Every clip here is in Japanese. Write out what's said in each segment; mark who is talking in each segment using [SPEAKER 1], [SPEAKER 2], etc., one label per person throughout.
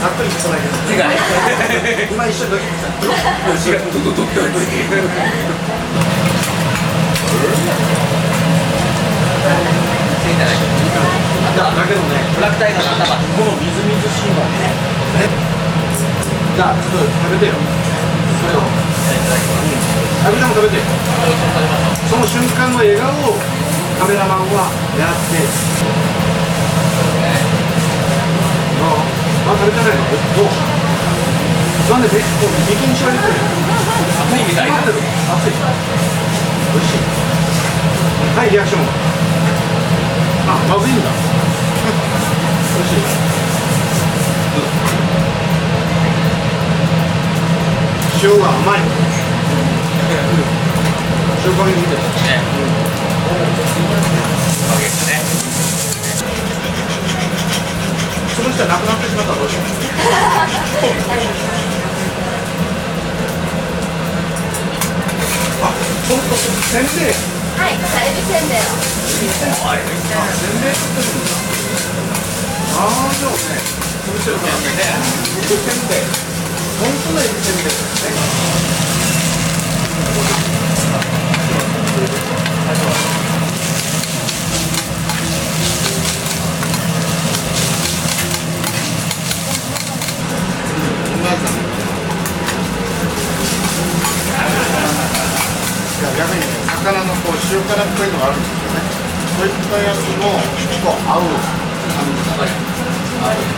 [SPEAKER 1] ざっくり来ないです今一緒にドキッとした。
[SPEAKER 2] ドドドドドド
[SPEAKER 1] だだけどねブラックタイガーの頭このみずみずしいもんねじゃあちょっと食べてよそれをあみんなも食べてその瞬間の笑顔をカメラマンは狙ってあ、食べてない。のどうなんでこう右にしられてる熱い。みたい。な熱い。美味しい。はい。リアクションあ、まずい。んだ美味しい。塩が甘い。塩加減見てねその人は亡くなってしまったらどうしようあ、そうそう、せんべい。
[SPEAKER 3] はい、カエビせんべいを。
[SPEAKER 1] あ、せんべい作ってるんだ。ああ、じゃあね、作ってるからね。僕せんべい。本当のエビせんべいですね。逆に魚のこう塩辛っぽいのがあるんですよねそういったやつも結構合う感じだね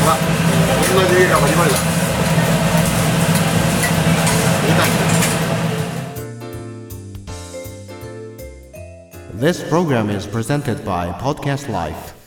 [SPEAKER 1] ほら同じ映画バリバリだ見たんだ
[SPEAKER 4] This program is presented by Podcast Life.